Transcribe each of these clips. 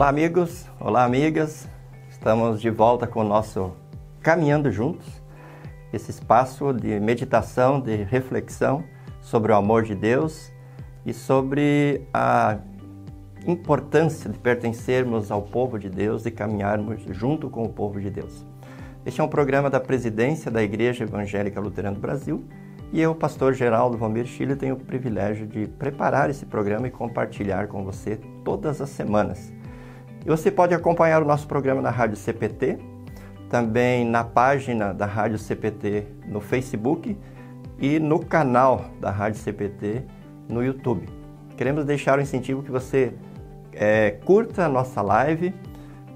Olá, amigos, olá, amigas. Estamos de volta com o nosso Caminhando Juntos, esse espaço de meditação, de reflexão sobre o amor de Deus e sobre a importância de pertencermos ao povo de Deus e caminharmos junto com o povo de Deus. Este é um programa da presidência da Igreja Evangélica Luterana do Brasil e eu, pastor Geraldo Valmir Chile, tenho o privilégio de preparar esse programa e compartilhar com você todas as semanas. E você pode acompanhar o nosso programa na Rádio CPT, também na página da Rádio CPT no Facebook e no canal da Rádio CPT no YouTube. Queremos deixar o incentivo que você é, curta a nossa live,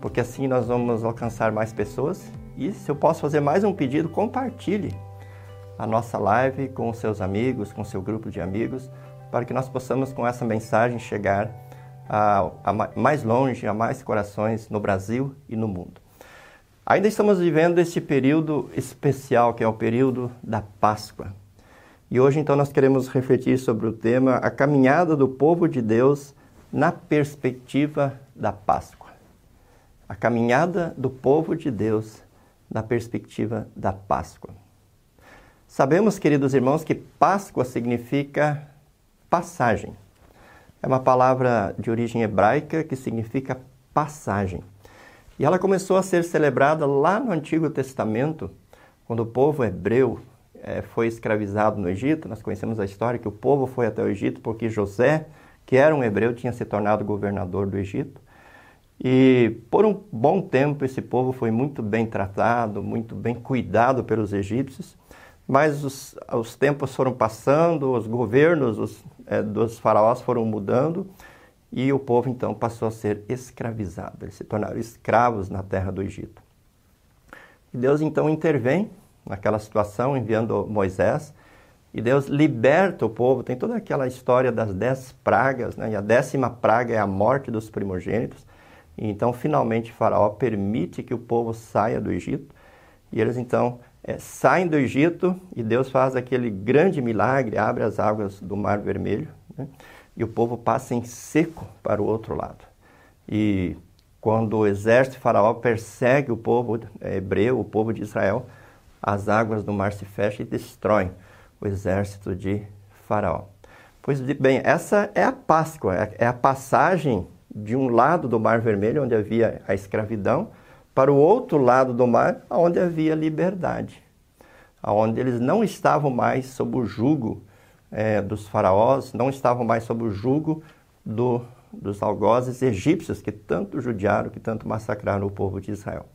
porque assim nós vamos alcançar mais pessoas. E se eu posso fazer mais um pedido, compartilhe a nossa live com seus amigos, com seu grupo de amigos, para que nós possamos com essa mensagem chegar a, a mais longe, a mais corações no Brasil e no mundo. Ainda estamos vivendo este período especial, que é o período da Páscoa. E hoje, então, nós queremos refletir sobre o tema A caminhada do povo de Deus na perspectiva da Páscoa. A caminhada do povo de Deus na perspectiva da Páscoa. Sabemos, queridos irmãos, que Páscoa significa passagem. É uma palavra de origem hebraica que significa passagem. E ela começou a ser celebrada lá no Antigo Testamento, quando o povo hebreu é, foi escravizado no Egito. Nós conhecemos a história que o povo foi até o Egito porque José, que era um hebreu, tinha se tornado governador do Egito. E por um bom tempo esse povo foi muito bem tratado, muito bem cuidado pelos egípcios. Mas os, os tempos foram passando, os governos os, é, dos faraós foram mudando e o povo então passou a ser escravizado. Eles se tornaram escravos na terra do Egito. E Deus então intervém naquela situação, enviando Moisés, e Deus liberta o povo. Tem toda aquela história das dez pragas, né? e a décima praga é a morte dos primogênitos. E então, finalmente, Faraó permite que o povo saia do Egito, e eles então é, saem do Egito e Deus faz aquele grande milagre, abre as águas do Mar Vermelho né? e o povo passa em seco para o outro lado. E quando o exército de Faraó persegue o povo é, hebreu, o povo de Israel, as águas do mar se fecham e destroem o exército de Faraó. Pois bem, essa é a Páscoa, é, é a passagem de um lado do Mar Vermelho, onde havia a escravidão, para o outro lado do mar, onde havia liberdade, onde eles não estavam mais sob o jugo é, dos faraós, não estavam mais sob o jugo do, dos algozes egípcios que tanto judiaram, que tanto massacraram o povo de Israel.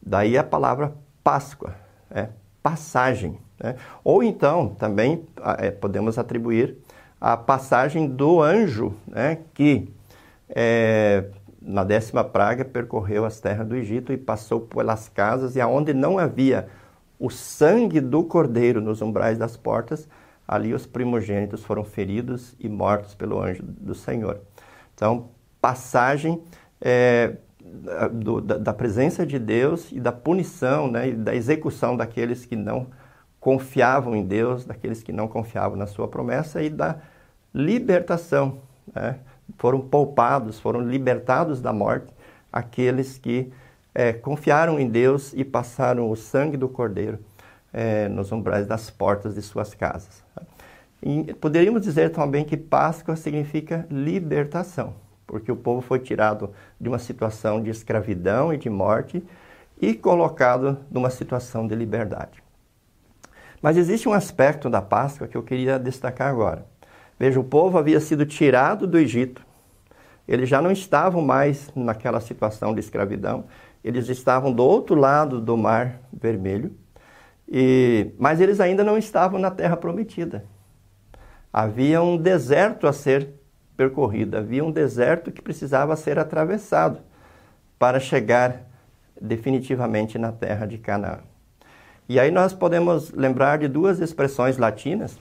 Daí a palavra Páscoa, é, passagem. Né? Ou então também é, podemos atribuir a passagem do anjo né, que é, na décima praga, percorreu as terras do Egito e passou pelas casas, e aonde não havia o sangue do cordeiro nos umbrais das portas, ali os primogênitos foram feridos e mortos pelo anjo do Senhor. Então, passagem é, do, da, da, presença de Deus e da punição, né, e da execução daqueles que não confiavam em Deus, daqueles que não confiavam na sua promessa e da libertação, né? Foram poupados, foram libertados da morte aqueles que é, confiaram em Deus e passaram o sangue do Cordeiro é, nos umbrais das portas de suas casas. E poderíamos dizer também que Páscoa significa libertação, porque o povo foi tirado de uma situação de escravidão e de morte e colocado numa situação de liberdade. Mas existe um aspecto da Páscoa que eu queria destacar agora. Veja, o povo havia sido tirado do Egito. Eles já não estavam mais naquela situação de escravidão. Eles estavam do outro lado do Mar Vermelho. E, mas eles ainda não estavam na terra prometida. Havia um deserto a ser percorrido, havia um deserto que precisava ser atravessado para chegar definitivamente na terra de Canaã. E aí nós podemos lembrar de duas expressões latinas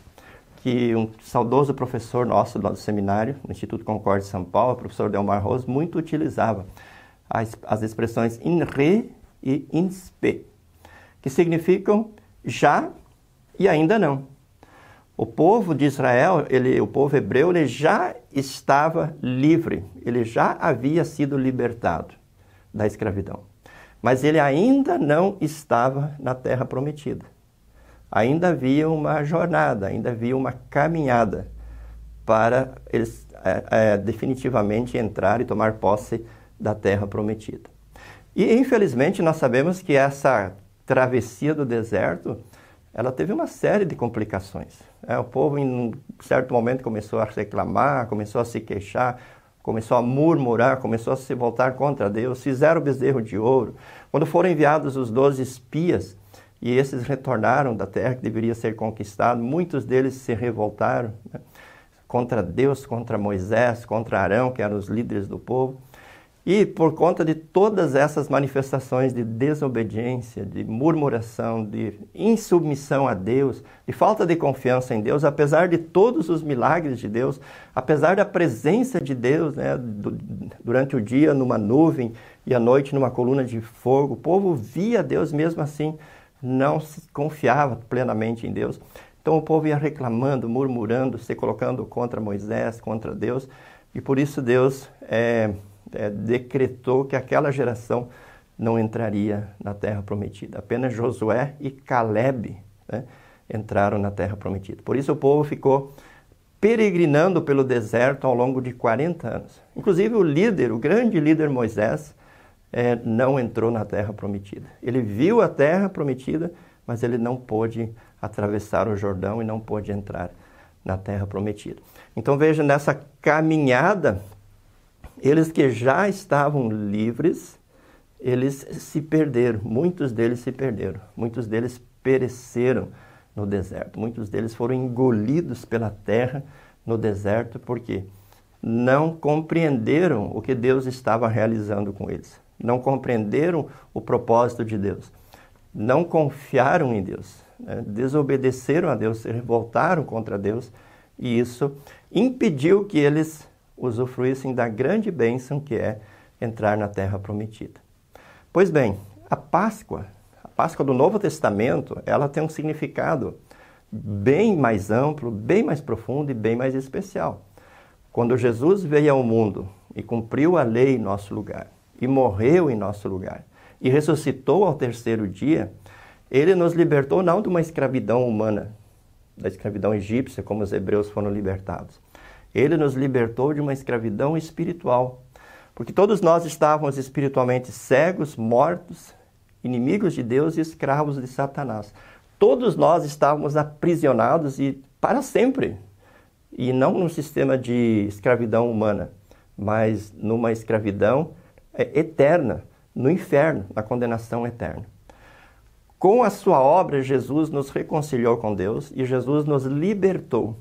que um saudoso professor nosso lá do seminário, no Instituto Concorde de São Paulo, o professor Delmar Rose, muito utilizava as, as expressões in re e in spe, que significam já e ainda não. O povo de Israel, ele, o povo hebreu, ele já estava livre, ele já havia sido libertado da escravidão. Mas ele ainda não estava na terra prometida. Ainda havia uma jornada, ainda havia uma caminhada para eles é, é, definitivamente entrar e tomar posse da terra prometida. E infelizmente nós sabemos que essa travessia do deserto ela teve uma série de complicações. É, o povo, em um certo momento, começou a reclamar, começou a se queixar, começou a murmurar, começou a se voltar contra Deus, fizeram o bezerro de ouro. Quando foram enviados os doze espias, e esses retornaram da terra que deveria ser conquistada, muitos deles se revoltaram né, contra Deus, contra Moisés, contra Arão, que eram os líderes do povo. E por conta de todas essas manifestações de desobediência, de murmuração, de insubmissão a Deus, de falta de confiança em Deus, apesar de todos os milagres de Deus, apesar da presença de Deus né, durante o dia numa nuvem e à noite numa coluna de fogo, o povo via Deus mesmo assim, não confiava plenamente em Deus. Então o povo ia reclamando, murmurando, se colocando contra Moisés, contra Deus, e por isso Deus é, é, decretou que aquela geração não entraria na terra prometida. Apenas Josué e Caleb né, entraram na terra prometida. Por isso o povo ficou peregrinando pelo deserto ao longo de 40 anos. Inclusive o líder, o grande líder Moisés, é, não entrou na terra prometida. Ele viu a terra prometida, mas ele não pôde atravessar o Jordão e não pôde entrar na terra prometida. Então veja, nessa caminhada eles que já estavam livres, eles se perderam, muitos deles se perderam, muitos deles pereceram no deserto, muitos deles foram engolidos pela terra no deserto porque não compreenderam o que Deus estava realizando com eles, não compreenderam o propósito de Deus, não confiaram em Deus, né? desobedeceram a Deus, se revoltaram contra Deus e isso impediu que eles usufruíssem da grande bênção que é entrar na terra prometida. Pois bem, a Páscoa, a Páscoa do Novo Testamento, ela tem um significado bem mais amplo, bem mais profundo e bem mais especial. Quando Jesus veio ao mundo e cumpriu a lei em nosso lugar, morreu em nosso lugar, e ressuscitou ao terceiro dia, ele nos libertou não de uma escravidão humana, da escravidão egípcia, como os hebreus foram libertados, ele nos libertou de uma escravidão espiritual. Porque todos nós estávamos espiritualmente cegos, mortos, inimigos de Deus e escravos de Satanás. Todos nós estávamos aprisionados e para sempre. E não num sistema de escravidão humana, mas numa escravidão eterna, no inferno, na condenação eterna. Com a sua obra, Jesus nos reconciliou com Deus e Jesus nos libertou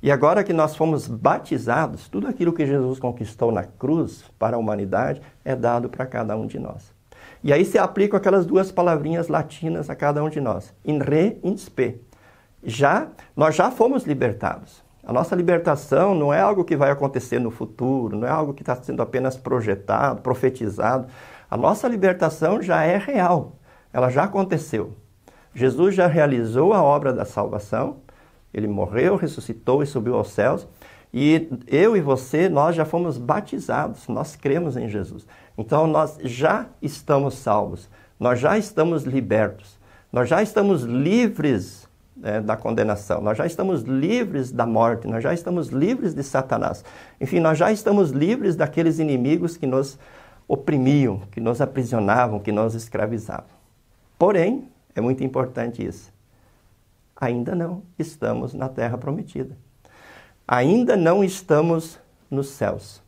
e agora que nós fomos batizados, tudo aquilo que Jesus conquistou na cruz para a humanidade é dado para cada um de nós. E aí se aplicam aquelas duas palavrinhas latinas a cada um de nós, in re, in spe. Já, nós já fomos libertados. A nossa libertação não é algo que vai acontecer no futuro, não é algo que está sendo apenas projetado, profetizado. A nossa libertação já é real, ela já aconteceu. Jesus já realizou a obra da salvação ele morreu, ressuscitou e subiu aos céus. E eu e você, nós já fomos batizados, nós cremos em Jesus. Então nós já estamos salvos, nós já estamos libertos, nós já estamos livres né, da condenação, nós já estamos livres da morte, nós já estamos livres de Satanás. Enfim, nós já estamos livres daqueles inimigos que nos oprimiam, que nos aprisionavam, que nos escravizavam. Porém, é muito importante isso ainda não estamos na terra prometida. Ainda não estamos nos céus.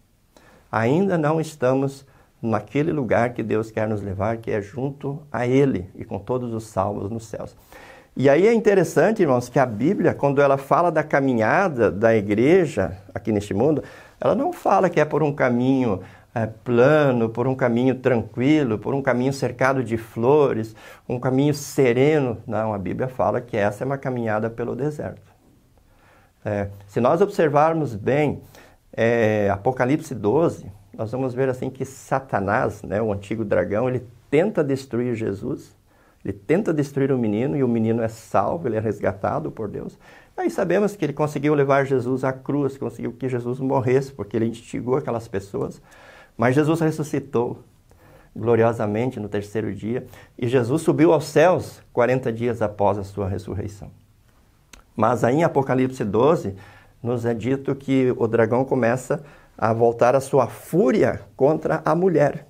Ainda não estamos naquele lugar que Deus quer nos levar, que é junto a Ele e com todos os salvos nos céus. E aí é interessante, irmãos, que a Bíblia, quando ela fala da caminhada da igreja aqui neste mundo, ela não fala que é por um caminho é, plano, por um caminho tranquilo, por um caminho cercado de flores, um caminho sereno. Não, a Bíblia fala que essa é uma caminhada pelo deserto. É, se nós observarmos bem é, Apocalipse 12, nós vamos ver assim que Satanás, né, o antigo dragão, ele tenta destruir Jesus, ele tenta destruir o menino e o menino é salvo, ele é resgatado por Deus. Aí sabemos que ele conseguiu levar Jesus à cruz, conseguiu que Jesus morresse, porque ele instigou aquelas pessoas. Mas Jesus ressuscitou gloriosamente no terceiro dia e Jesus subiu aos céus 40 dias após a sua ressurreição. Mas aí em Apocalipse 12, nos é dito que o dragão começa a voltar a sua fúria contra a mulher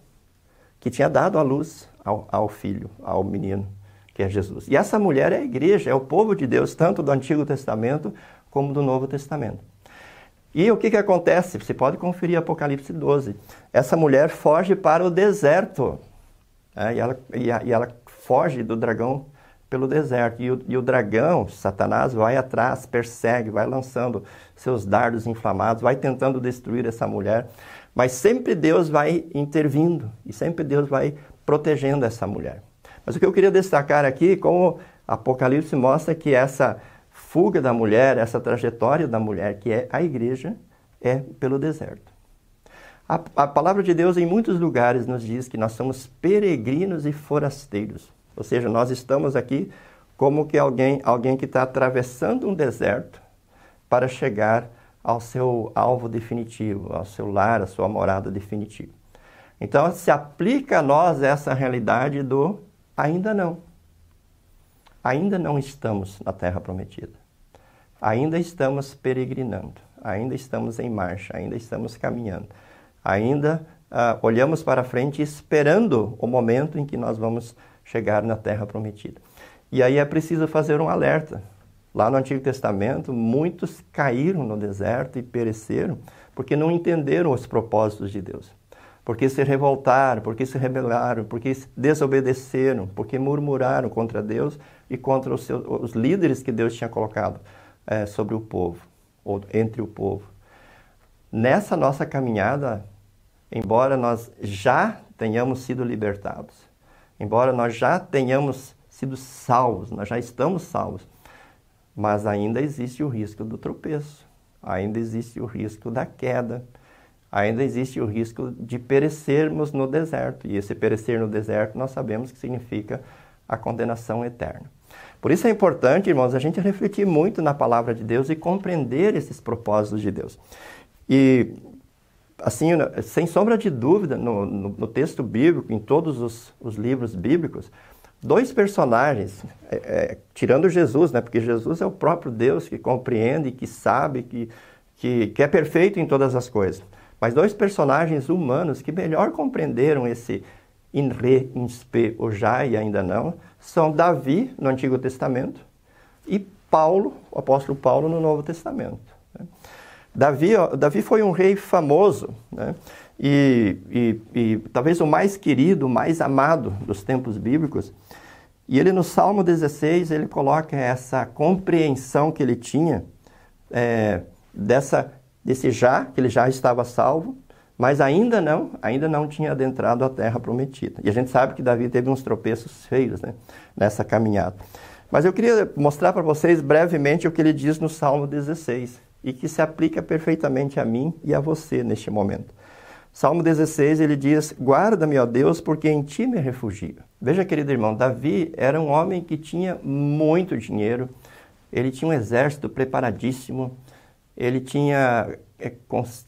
que tinha dado a luz ao, ao filho, ao menino, que é Jesus. E essa mulher é a igreja, é o povo de Deus, tanto do Antigo Testamento como do Novo Testamento. E o que, que acontece? Você pode conferir Apocalipse 12. Essa mulher foge para o deserto. É, e, ela, e, a, e, ela, foge do dragão pelo deserto. E o, e o dragão, Satanás, vai atrás, persegue, vai lançando seus dardos inflamados, vai tentando destruir essa mulher. Mas sempre Deus vai intervindo e sempre Deus vai protegendo essa mulher. Mas o que eu queria destacar aqui, como Apocalipse mostra que essa fuga da mulher, essa trajetória da mulher, que é a igreja, é pelo deserto. A, a palavra de Deus, em muitos lugares, nos diz que nós somos peregrinos e forasteiros. Ou seja, nós estamos aqui como que alguém, alguém que está atravessando um deserto para chegar ao seu alvo definitivo, ao seu lar, à sua morada definitiva. Então, se aplica a nós essa realidade do ainda não. Ainda não estamos na terra prometida. Ainda estamos peregrinando, ainda estamos em marcha, ainda estamos caminhando. Ainda uh, olhamos para frente esperando o momento em que nós vamos chegar na terra prometida. E aí é preciso fazer um alerta. Lá no Antigo Testamento, muitos caíram no deserto e pereceram porque não entenderam os propósitos de Deus. Porque se revoltaram, porque se rebelaram, porque desobedeceram, porque murmuraram contra Deus e contra os, seus, os líderes que Deus tinha colocado é, sobre o povo, ou entre o povo. Nessa nossa caminhada, embora nós já tenhamos sido libertados, embora nós já tenhamos sido salvos, nós já estamos salvos, mas ainda existe o risco do tropeço, ainda existe o risco da queda, ainda existe o risco de perecermos no deserto. E esse perecer no deserto nós sabemos que significa a condenação eterna. Por isso é importante, irmãos, a gente refletir muito na palavra de Deus e compreender esses propósitos de Deus. E, assim, sem sombra de dúvida, no, no, no texto bíblico, em todos os, os livros bíblicos, dois personagens, é, é, tirando Jesus, né? Porque Jesus é o próprio Deus que compreende, que sabe, que, que, que é perfeito em todas as coisas. Mas dois personagens humanos que melhor compreenderam esse in re, in spe, o já e ainda não, são Davi no Antigo Testamento e Paulo, o apóstolo Paulo no Novo Testamento. Né? Davi, Davi foi um rei famoso, né? e, e, e, talvez o mais querido, o mais amado dos tempos bíblicos. E ele no Salmo 16, ele coloca essa compreensão que ele tinha é, dessa, desse já, que ele já estava salvo, mas ainda não, ainda não tinha adentrado a terra prometida. E a gente sabe que Davi teve uns tropeços feios né, nessa caminhada. Mas eu queria mostrar para vocês brevemente o que ele diz no Salmo 16 e que se aplica perfeitamente a mim e a você neste momento. Salmo 16, ele diz: Guarda-me, ó Deus, porque em ti me refugio. Veja, querido irmão, Davi era um homem que tinha muito dinheiro, ele tinha um exército preparadíssimo, ele tinha é,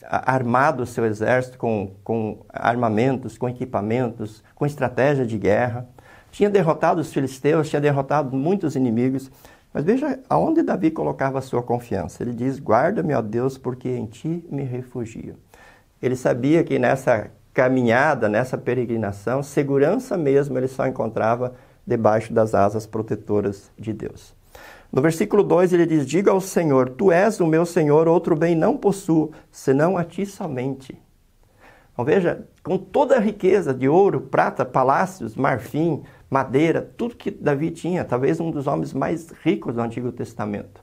armado o seu exército com, com armamentos, com equipamentos, com estratégia de guerra, tinha derrotado os filisteus, tinha derrotado muitos inimigos. Mas veja aonde Davi colocava a sua confiança. Ele diz: Guarda-me, ó Deus, porque em ti me refugio. Ele sabia que nessa caminhada, nessa peregrinação, segurança mesmo ele só encontrava debaixo das asas protetoras de Deus. No versículo 2 ele diz: Diga ao Senhor: Tu és o meu Senhor, outro bem não possuo, senão a ti somente. Então veja, com toda a riqueza de ouro, prata, palácios, marfim, madeira, tudo que Davi tinha, talvez um dos homens mais ricos do Antigo Testamento.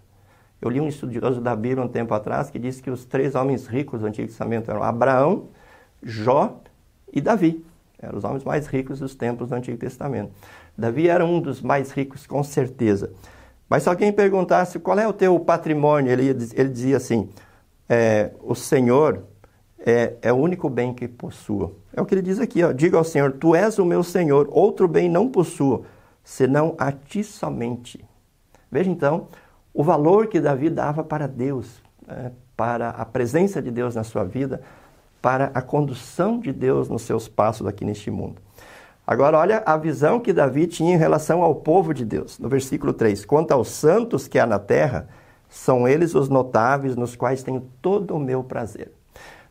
Eu li um estudioso da Bíblia um tempo atrás que disse que os três homens ricos do Antigo Testamento eram Abraão, Jó e Davi. Eram os homens mais ricos dos tempos do Antigo Testamento. Davi era um dos mais ricos, com certeza. Mas se alguém perguntasse qual é o teu patrimônio, ele, ele dizia assim: é, o Senhor é, é, o único bem que possuo. É o que ele diz aqui: ó, diga ao Senhor, tu és o meu Senhor, outro bem não possuo, senão a ti somente. Veja então o valor que Davi dava para Deus, né? para a presença de Deus na sua vida, para a condução de Deus nos seus passos aqui neste mundo. Agora, olha a visão que Davi tinha em relação ao povo de Deus. No versículo 3: Quanto aos santos que há na terra, são eles os notáveis nos quais tenho todo o meu prazer.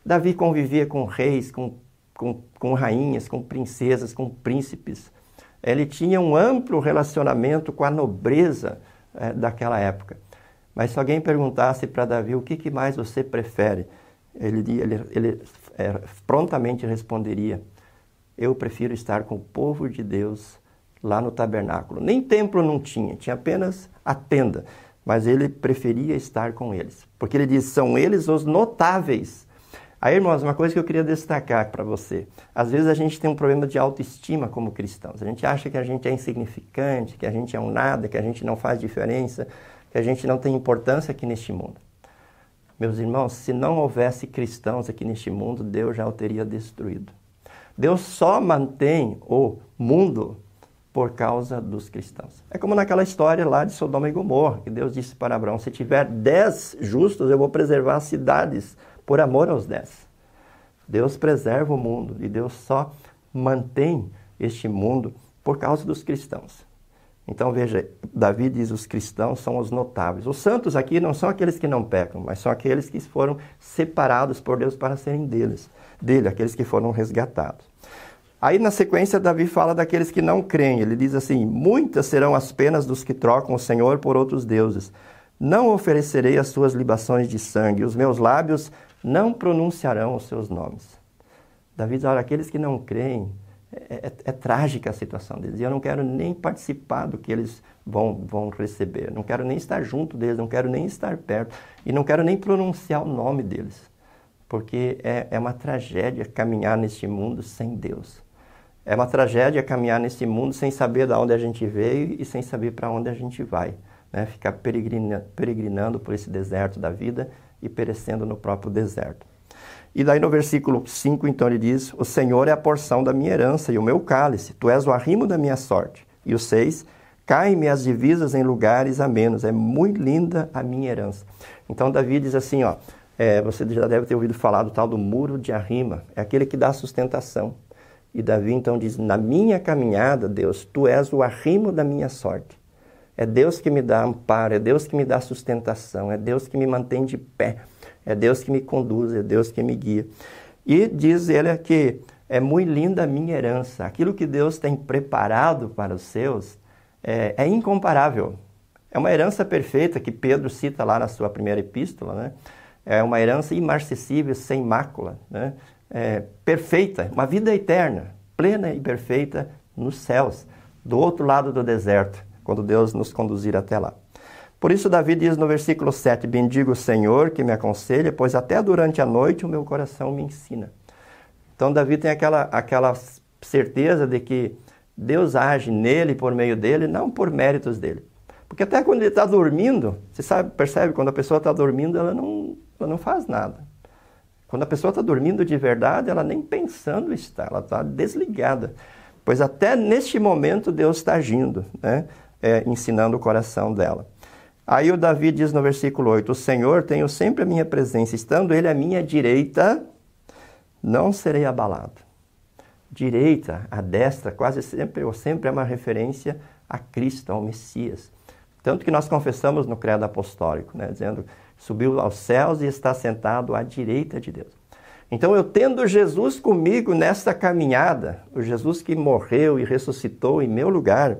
Davi convivia com reis, com, com, com rainhas, com princesas, com príncipes. Ele tinha um amplo relacionamento com a nobreza é, daquela época. Mas se alguém perguntasse para Davi o que, que, mais você prefere, ele, ele, ele é, prontamente responderia: Eu prefiro estar com o povo de Deus lá no tabernáculo. Nem templo não tinha, tinha apenas a tenda mas ele preferia estar com eles, porque ele diz: são eles os notáveis. Aí, irmãos, uma coisa que eu queria destacar para você: às vezes a gente tem um problema de autoestima como cristãos, a gente acha que a gente é insignificante, que a gente é um nada, que a gente não faz diferença, que a gente não tem importância aqui neste mundo. Meus irmãos, se não houvesse cristãos aqui neste mundo, Deus já o teria destruído. Deus só mantém o mundo por causa dos cristãos. É como naquela história lá de Sodoma e Gomorra, que Deus disse para Abraão: se tiver dez justos, eu vou preservar as cidades por amor aos dez. Deus preserva o mundo e Deus só mantém este mundo por causa dos cristãos. Então veja, Davi diz: os cristãos são os notáveis. Os santos aqui não são aqueles que não pecam, mas são aqueles que foram separados por Deus para serem deles, dele, aqueles que foram resgatados. Aí na sequência, Davi fala daqueles que não creem. Ele diz assim: Muitas serão as penas dos que trocam o Senhor por outros deuses. Não oferecerei as suas libações de sangue, os meus lábios não pronunciarão os seus nomes. Davi diz: Olha, aqueles que não creem, é, é, é, trágica a situação deles. E eu não quero nem participar do que eles vão, vão receber. Não quero nem estar junto deles, não quero nem estar perto. E não quero nem pronunciar o nome deles. Porque é, é uma tragédia caminhar neste mundo sem Deus. É uma tragédia caminhar nesse mundo sem saber de onde a gente veio e sem saber para onde a gente vai. Né? Ficar peregrina, peregrinando por esse deserto da vida e perecendo no próprio deserto. E daí no versículo 5, então, ele diz: O Senhor é a porção da minha herança e o meu cálice, tu és o arrimo da minha sorte. E o 6, caem-me as divisas em lugares amenos, é muito linda a minha herança. Então, Davi diz assim: ó, é, você já deve ter ouvido falar do tal do muro de arrima, é aquele que dá sustentação. E Davi então diz: Na minha caminhada, Deus, tu és o arrimo da minha sorte. É Deus que me dá amparo, é Deus que me dá sustentação, é Deus que me mantém de pé, é Deus que me conduz, é Deus que me guia. E diz ele que é muito linda a minha herança. Aquilo que Deus tem preparado para os seus é, é incomparável. É uma herança perfeita que Pedro cita lá na sua primeira epístola, né? É uma herança imarcessível, sem mácula, né? É, perfeita, uma vida eterna, plena e perfeita nos céus, do outro lado do deserto, quando Deus nos conduzir até lá. Por isso, Davi diz no versículo 7: Bendigo o Senhor que me aconselha, pois até durante a noite o meu coração me ensina. Então, Davi tem aquela, aquela certeza de que Deus age nele, por meio dele, não por méritos dele. Porque até quando ele está dormindo, você sabe, percebe, quando a pessoa está dormindo, ela não, ela não faz nada. Quando a pessoa está dormindo de verdade, ela nem pensando está, ela está desligada. Pois até neste momento Deus está agindo, né? É, ensinando o coração dela. Aí o Davi diz no versículo 8: O Senhor tenho sempre a minha presença, estando Ele à minha direita, não serei abalado. Direita, a destra, quase sempre ou sempre é uma referência a Cristo, ao Messias. Tanto que nós confessamos no credo apostólico, né, dizendo subiu aos céus e está sentado à direita de Deus. Então, eu tendo Jesus comigo nesta caminhada, o Jesus que morreu e ressuscitou em meu lugar,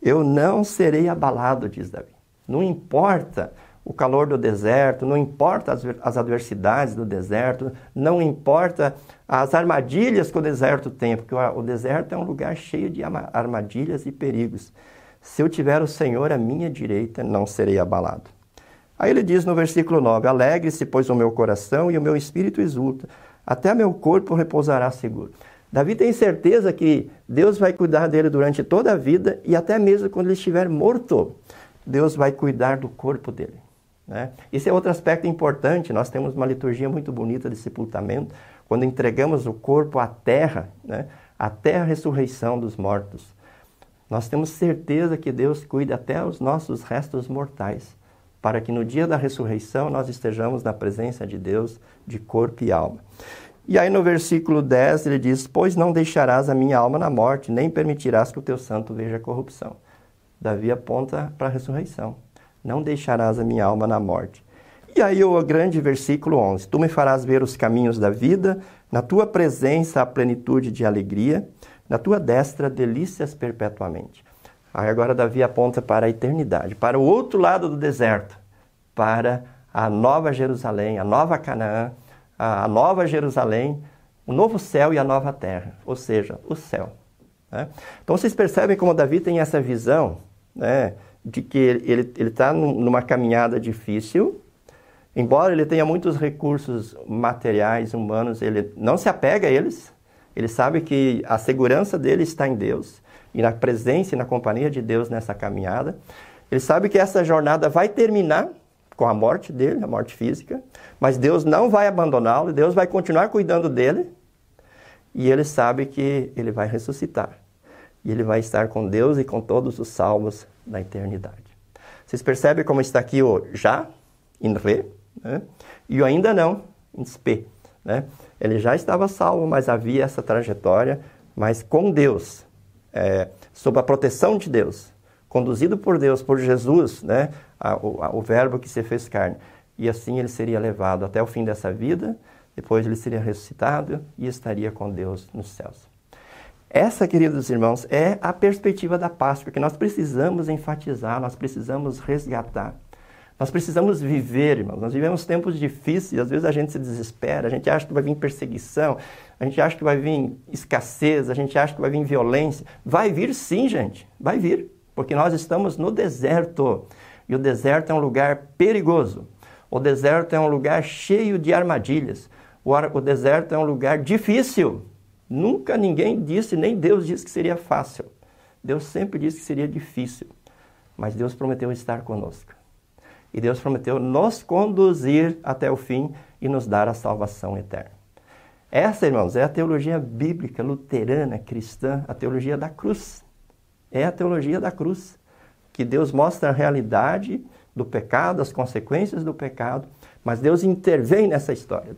eu não serei abalado, diz Davi. Não importa o calor do deserto, não importa as, as adversidades do deserto, não importa as armadilhas que o deserto tem, porque o, o deserto é um lugar cheio de armadilhas e perigos. Se eu tiver o Senhor à minha direita, não serei abalado. Aí ele diz no versículo 9: Alegre-se, pois, o meu coração e o meu espírito exulta, até meu corpo repousará seguro. Davi tem certeza que Deus vai cuidar dele durante toda a vida e até mesmo quando ele estiver morto, Deus vai cuidar do corpo dele. Né? Esse é outro aspecto importante. Nós temos uma liturgia muito bonita de sepultamento, quando entregamos o corpo à terra, né? até a ressurreição dos mortos. Nós temos certeza que Deus cuida até os nossos restos mortais para que no dia da ressurreição nós estejamos na presença de Deus de corpo e alma. E aí no versículo 10 ele diz: Pois não deixarás a minha alma na morte, nem permitirás que o teu santo veja corrupção. Davi aponta para a ressurreição. Não deixarás a minha alma na morte. E aí o grande versículo 11: Tu me farás ver os caminhos da vida, na tua presença a plenitude de alegria, na tua destra delícias perpetuamente. Aí agora Davi aponta para a eternidade, para o outro lado do deserto, para a nova Jerusalém, a nova Canaã, a nova Jerusalém, o novo céu e a nova terra, ou seja, o céu. Né? Então vocês percebem como Davi tem essa visão né, de que ele está numa caminhada difícil, embora ele tenha muitos recursos materiais, humanos, ele não se apega a eles, ele sabe que a segurança dele está em Deus e na presença e na companhia de Deus nessa caminhada. Ele sabe que essa jornada vai terminar com a morte dele, a morte física, mas Deus não vai abandoná-lo, Deus vai continuar cuidando dele e ele sabe que ele vai ressuscitar. E ele vai estar com Deus e com todos os salvos na eternidade. Vocês percebem como está aqui o já, em Re, né? e o ainda não, em Spe. Né? Ele já estava salvo, mas havia essa trajetória, mas com Deus, é, sob a proteção de Deus, conduzido por Deus, por Jesus, né? o, a, o verbo que se fez carne. E assim ele seria levado até o fim dessa vida, depois ele seria ressuscitado e estaria com Deus nos céus. Essa, queridos irmãos, é a perspectiva da Páscoa que nós precisamos enfatizar, nós precisamos resgatar. Nós precisamos viver, irmãos. Nós vivemos tempos difíceis, às vezes a gente se desespera, a gente acha que vai vir perseguição, a gente acha que vai vir escassez, a gente acha que vai vir violência. Vai vir sim, gente, vai vir, porque nós estamos no deserto. E o deserto é um lugar perigoso. O deserto é um lugar cheio de armadilhas. O, deserto é um lugar difícil. Nunca ninguém disse, nem Deus disse que seria fácil. Deus sempre disse que seria difícil. Mas Deus prometeu estar conosco. E Deus prometeu nos conduzir até o fim e nos dar a salvação eterna. Essa, irmãos, é a teologia bíblica, luterana, cristã, a teologia da cruz. É a teologia da cruz. Que Deus mostra a realidade do pecado, as consequências do pecado, mas Deus intervém nessa história.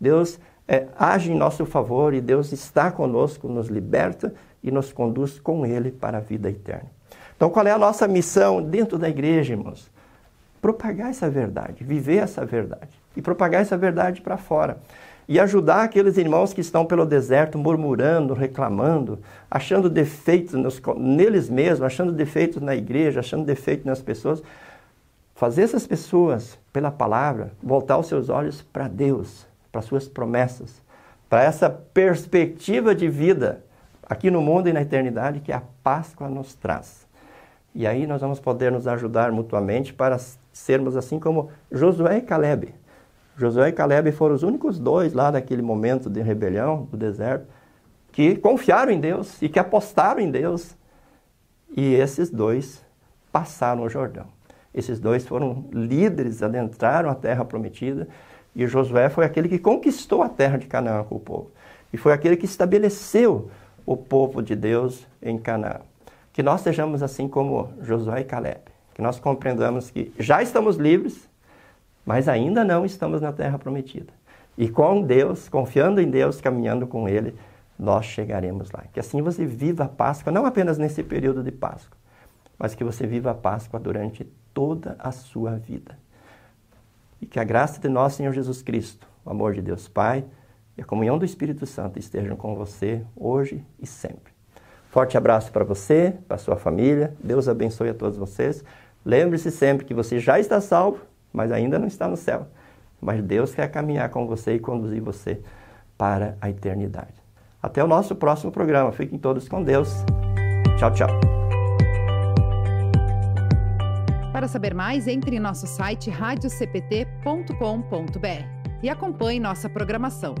Deus é, age em nosso favor e Deus está conosco, nos liberta e nos conduz com Ele para a vida eterna. Então, qual é a nossa missão dentro da igreja, irmãos? Propagar essa verdade, viver essa verdade e propagar essa verdade para fora. E ajudar aqueles irmãos que estão pelo deserto murmurando, reclamando, achando defeitos nos, neles mesmos, achando defeitos na igreja, achando defeitos nas pessoas. Fazer essas pessoas, pela palavra, voltar os seus olhos para Deus, para suas promessas, para essa perspectiva de vida aqui no mundo e na eternidade que a Páscoa nos traz. E aí nós vamos poder nos ajudar mutuamente para sermos assim como Josué e Caleb. Josué e Caleb foram os únicos dois lá naquele momento de rebelião do deserto que confiaram em Deus e que apostaram em Deus. E esses dois passaram o Jordão. Esses dois foram líderes, adentraram a terra prometida. E Josué foi aquele que conquistou a terra de Canaã com o povo. E foi aquele que estabeleceu o povo de Deus em Canaã. Que nós sejamos assim como Josué e Caleb que nós compreendamos que já estamos livres, mas ainda não estamos na terra prometida. E com Deus, confiando em Deus, caminhando com Ele, nós chegaremos lá. Que assim você viva a Páscoa, não apenas nesse período de Páscoa, mas que você viva a Páscoa durante toda a sua vida. E que a graça de nosso Senhor Jesus Cristo, o amor de Deus Pai e a comunhão do Espírito Santo estejam com você hoje e sempre. Forte abraço para você, para sua família. Deus abençoe a todos vocês. Lembre-se sempre que você já está salvo, mas ainda não está no céu. Mas Deus quer caminhar com você e conduzir você para a eternidade. Até o nosso próximo programa. Fiquem todos com Deus. Tchau, tchau. Para saber mais, entre em nosso site radiocpt.com.br e acompanhe nossa programação.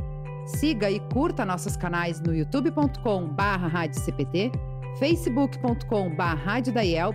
Siga e curta nossos canais no youtube.com/radiocpt, facebook.com/radiodaiel